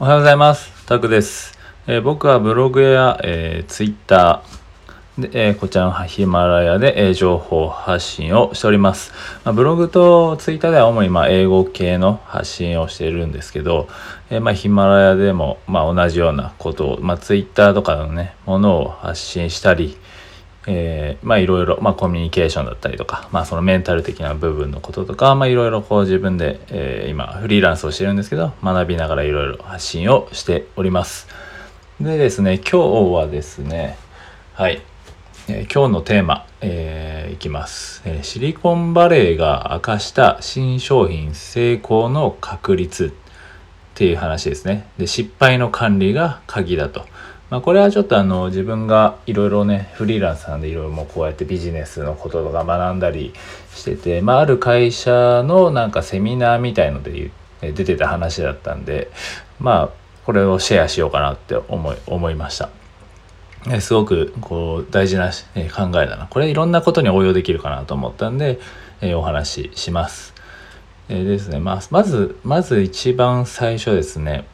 おはようございます。タクです。えー僕はブログや、えー、ツイッターで、えーこちらのヒマラヤで、えー情報発信をしております。まあ、ブログとツイッターでは主にまあ英語系の発信をしているんですけど、えーまあ、ヒマラヤでもまあ同じようなことを、まあ、ツイッターとかのね、ものを発信したり、えーまあいろいろ、まあ、コミュニケーションだったりとか、まあ、そのメンタル的な部分のこととか、まあ、いろいろこう自分で、えー今フリーランスをしてるんですけど学びながらいろいろ発信をしておりますでですね今日はですねはい、えー今日のテーマ、えーいきます、えシリコンバレーが明かした新商品成功の確率っていう話ですね。で、失敗の管理が鍵だと。まあ、これはちょっとあの、自分がいろいろね、フリーランスなんでいろいろもこうやってビジネスのこととか学んだりしてて、まあ、ある会社のなんかセミナーみたいので出てた話だったんで、まあ、これをシェアしようかなって思い、思いました。すごくこう大事な考えだな。これいろんなことに応用できるかなと思ったんで、えお話しします。えですね、まあ、まず、まず一番最初ですね、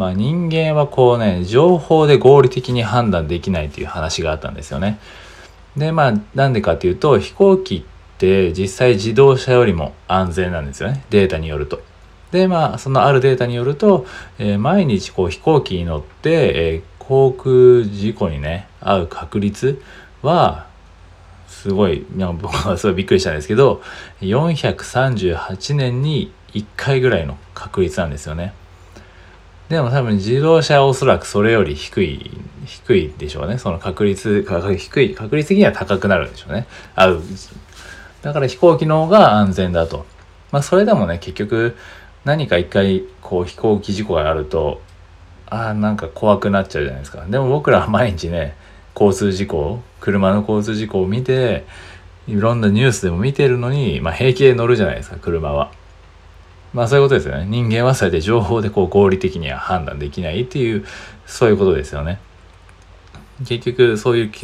まあ人間はこうね、情報で合理的に判断できないという話があったんですよね。で、まあなんでかっていうと、飛行機って実際自動車よりも安全なんですよね。データによると。で、まあそのあるデータによると、えー毎日こう飛行機に乗って、えー航空事故にね、遭う確率は、すごい、いや僕はすごいびっくりしたんですけど、438年に1回ぐらいの確率なんですよね。でも多分自動車はおそらくそれより低い、低いでしょうね。その確率、か低い、確率的には高くなるんでしょうね。合う。だから飛行機の方が安全だと。まあそれでもね、結局何か一回こう飛行機事故があると、ああ、なんか怖くなっちゃうじゃないですか。でも僕らは毎日ね、交通事故、車の交通事故を見て、いろんなニュースでも見てるのに、まあ平気で乗るじゃないですか、車は。まあそういうことですよね。人間はそうやって情報でこう合理的には判断できないっていう、そういうことですよね。結局そういう、デ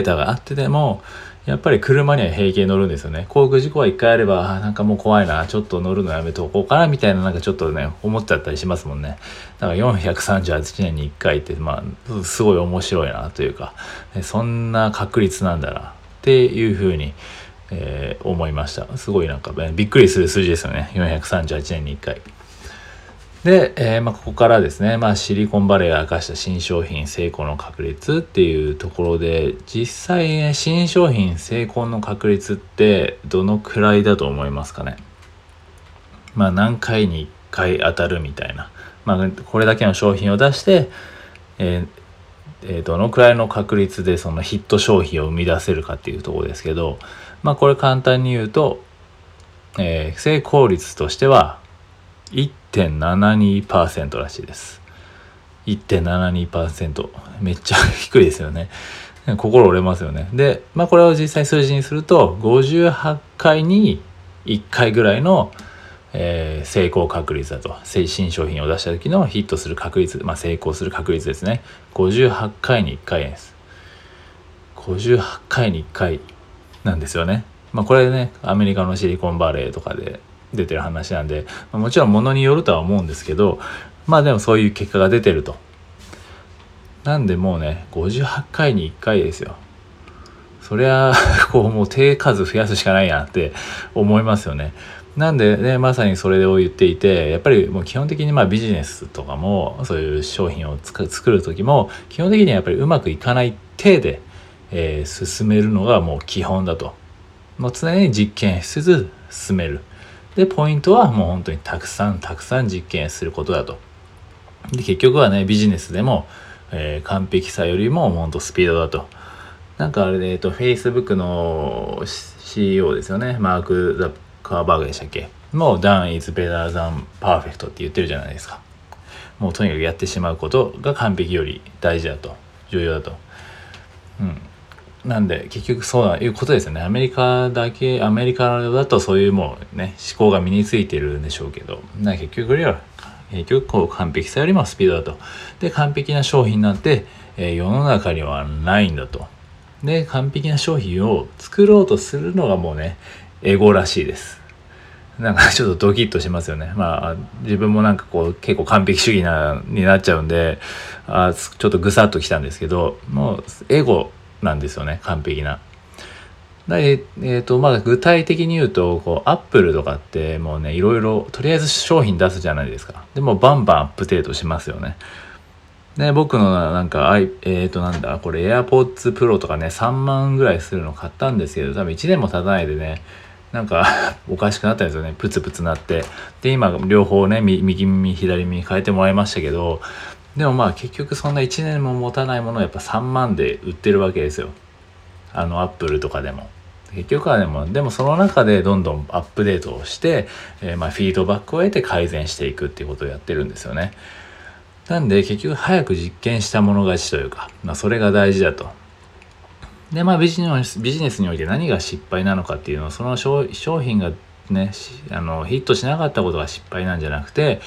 ータがあってでも、やっぱり車には平気で乗るんですよね。航空事故は一回あれば、あなんかもう怖いな、ちょっと乗るのやめとこうかな、みたいななんかちょっとね、思っちゃったりしますもんね。だから438年に1回って、まあ、すごい面白いなというか、そんな確率なんだな、っていうふうに、えー思いました。すごいなんか、ね、びっくりする数字ですよね。438年に1回。で、えーまあ、ここからですね、まあ、シリコンバレーが明かした新商品成功の確率っていうところで実際ね新商品成功の確率ってどのくらいだと思いますかね？まあ何回に1回当たるみたいな、まあ、これだけの商品を出して、えーえーどのくらいの確率でそのヒット商品を生み出せるかっていうところですけどまあこれ簡単に言うと、えー成功率としては1.72%らしいです。1.72%。めっちゃ低いですよね。心折れますよね。で、まあこれを実際数字にすると、58回に1回ぐらいの、えー成功確率だと。新商品を出した時のヒットする確率、まあ成功する確率ですね。58回に1回です。58回に1回なんですよね。まあこれね、アメリカのシリコンバレーとかで出てる話なんで、まあもちろんものによるとは思うんですけど、まあでもそういう結果が出てると。なんでもうね、58回に1回ですよ。そりゃ、こうもう手数増やすしかないやって思いますよね。なんでね、まさにそれを言っていて、やっぱりもう基本的にまあビジネスとかも、そういう商品を作る時も、基本的にはやっぱりうまくいかない体で、えー進めるのがもう基本だと。もう常に実験しつつ進める。で、ポイントはもう本当にたくさんたくさん実験することだと。で、結局はね、ビジネスでも、えー完璧さよりも本当スピードだと。なんかあれで、えっと、Facebook の CEO ですよね。マーク・ザカーバーグでしたっけ？もう done is better than perfect って言ってるじゃないですか。もうとにかくやってしまうことが完璧より大事だと。重要だと。うん。なんで結局そういうことですよね。アメリカだけ、アメリカだとそういうもうね、思考が身についてるんでしょうけど、な結局よりは、結局こう完璧さよりもスピードだと。で、完璧な商品なんて、えー世の中にはないんだと。で、完璧な商品を作ろうとするのがもうね、エゴらしいです。なんかちょっとドキッとしますよね。まあ自分もなんかこう結構完璧主義なになっちゃうんであちょっとぐさっときたんですけどもうエゴなんですよね完璧な。でえーとまあ、具体的に言うとこうアップルとかってもうねいろいろとりあえず商品出すじゃないですかでもバンバンアップデートしますよねで僕のなんかえっ、ー、となんだこれ AirPods Pro とかね3万ぐらいするの買ったんですけど多分1年も経たないでねなんか おかしくなったんですよね。プツプツなって。で今両方ね右耳左耳変えてもらいましたけどでもまあ結局そんな1年も持たないものをやっぱ3万で売ってるわけですよ。あのアップルとかでも。結局はでもでもその中でどんどんアップデートをして、えー、まあフィードバックを得て改善していくっていうことをやってるんですよね。なんで結局早く実験したもの勝ちというか、まあ、それが大事だと。でまあビジネスビジネスにおいて何が失敗なのかっていうのはその商品がねあのヒットしなかったことが失敗なんじゃなくて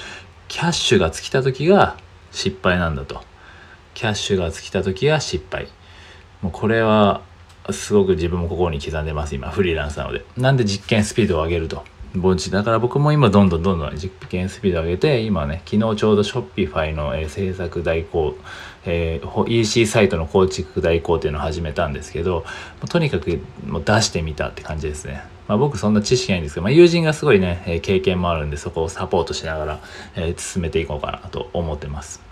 キャッシュが尽きた時が失敗なんだと。キャッシュが尽きた時が失敗。もうこれはすごく自分も心に刻んでます今フリーランスなので。なんで実験スピードを上げると。盆地だから僕も今どんどんどんどん実験スピードを上げて今ね昨日ちょうどショッピファイの、制作代行、えー、EC サイトの構築代行っていうのを始めたんですけどとにかくもう出してみたって感じですねまあ、僕そんな知識ないんですけど、まあ、友人がすごいね、えー、経験もあるんでそこをサポートしながら、えー、進めていこうかなと思ってます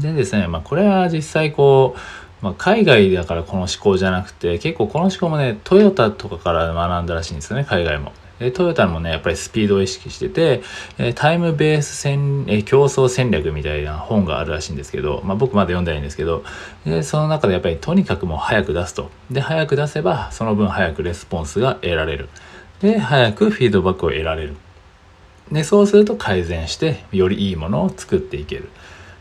でですね、まあ、これは実際こうまあ、海外だからこの思考じゃなくて結構この思考もねトヨタとかから学んだらしいんですよね海外も。でトヨタもねやっぱりスピードを意識してて、えタイムベース戦、え競争戦略みたいな本があるらしいんですけど、まあ、僕まだ読んでないんですけどでその中でやっぱりとにかくもう早く出すとで早く出せばその分早くレスポンスが得られるで早くフィードバックを得られるでそうすると改善してよりいいものを作っていける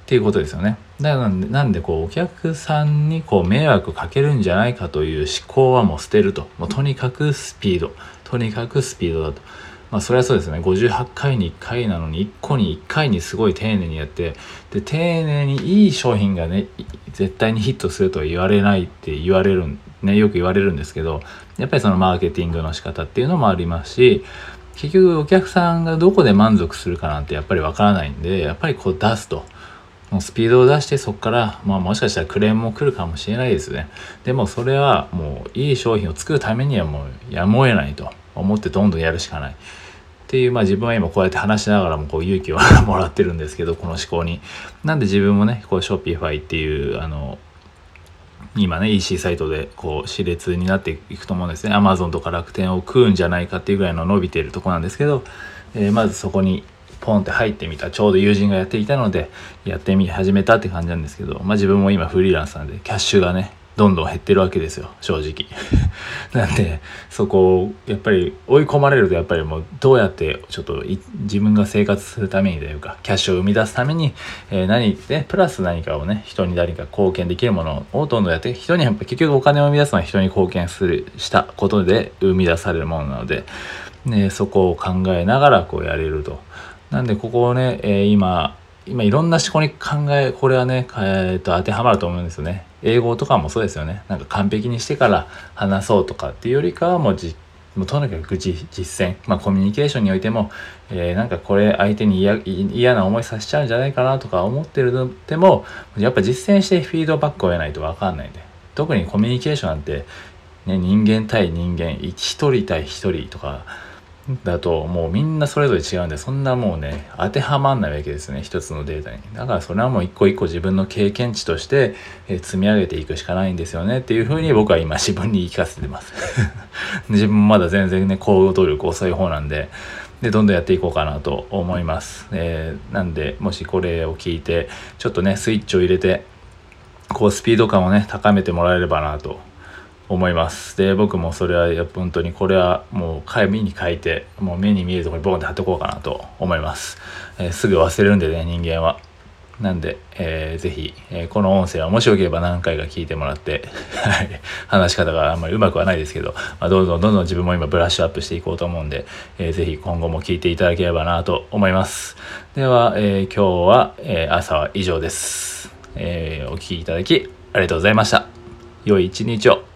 っていうことですよね。だからなんでこうお客さんにこう迷惑かけるんじゃないかという思考はもう捨てると。もうとにかくスピード。とにかくスピードだと。まあそれはそうですね。58回に1回なのに1個に1回にすごい丁寧にやって、で、丁寧にいい商品がね、絶対にヒットするとは言われないって言われるね、よく言われるんですけど、やっぱりそのマーケティングの仕方っていうのもありますし、結局お客さんがどこで満足するかなんてやっぱりわからないんで、やっぱりこう出すと。スピードを出してそこから、まあ、もしかしたらクレームも来るかもしれないですねでもそれはもういい商品を作るためにはもうやむを得ないと思ってどんどんやるしかないっていう、まあ自分は今こうやって話しながらもこう勇気を もらってるんですけど、この思考に。なんで自分もね、こうショッピファイっていう、あの、今ね、EC サイトでこう、熾烈になっていくと思うんですね。Amazon とか楽天を食うんじゃないかっていうぐらいの伸びてるとこなんですけど、えー、まずそこにポンって入ってみたちょうど友人がやっていたのでやってみ始めたって感じなんですけど、まあ、自分も今フリーランスなんでキャッシュがねどんどん減ってるわけですよ正直 なんでそこをやっぱり追い込まれるとやっぱりもうどうやってちょっと自分が生活するためにというかキャッシュを生み出すために、えー、何でプラス何かをね人に何か貢献できるものをどんどんやって人にやっぱ結局お金を生み出すのは人に貢献するしたことで生み出されるものなので、ね、そこを考えながらこうやれると。なんでここをね、えー、今、今いろんな思考に考え、これはね、えー、と当てはまると思うんですよね。英語とかもそうですよね。なんか完璧にしてから話そうとかっていうよりかはもうじもうとにかく実践、まあ、コミュニケーションにおいても、えー、なんかこれ相手に嫌な思いさせちゃうんじゃないかなとか思ってるのでもやっぱ実践してフィードバックを得ないと分かんないんで特にコミュニケーションなんて、ね、人間対人間一人対一人とかだともうみんなそれぞれ違うんでそんなもうね当てはまんないわけですね一つのデータに。だからそれはもう一個一個自分の経験値として、積み上げていくしかないんですよねっていうふうに僕は今自分に言い聞かせてます。自分もまだ全然ね行動力遅い方なんででどんどんやっていこうかなと思います、えー、なんでもしこれを聞いてちょっとねスイッチを入れてこうスピード感をね高めてもらえればなと思います。で、僕もそれは本当にこれはもう紙に書いて、もう目に見えるところにボンって貼っておこうかなと思います。えー、すぐ忘れるんでね、人間は。なんで、えー、ぜひ、えー、この音声はもしよければ何回か聞いてもらって、話し方があんまりうまくはないですけど、まあ、どんどんどんどん自分も今ブラッシュアップしていこうと思うんで、えー、ぜひ今後も聞いていただければなと思います。では、えー、今日は、え、朝は以上です。え、お聴きいただきありがとうございました。良い一日を。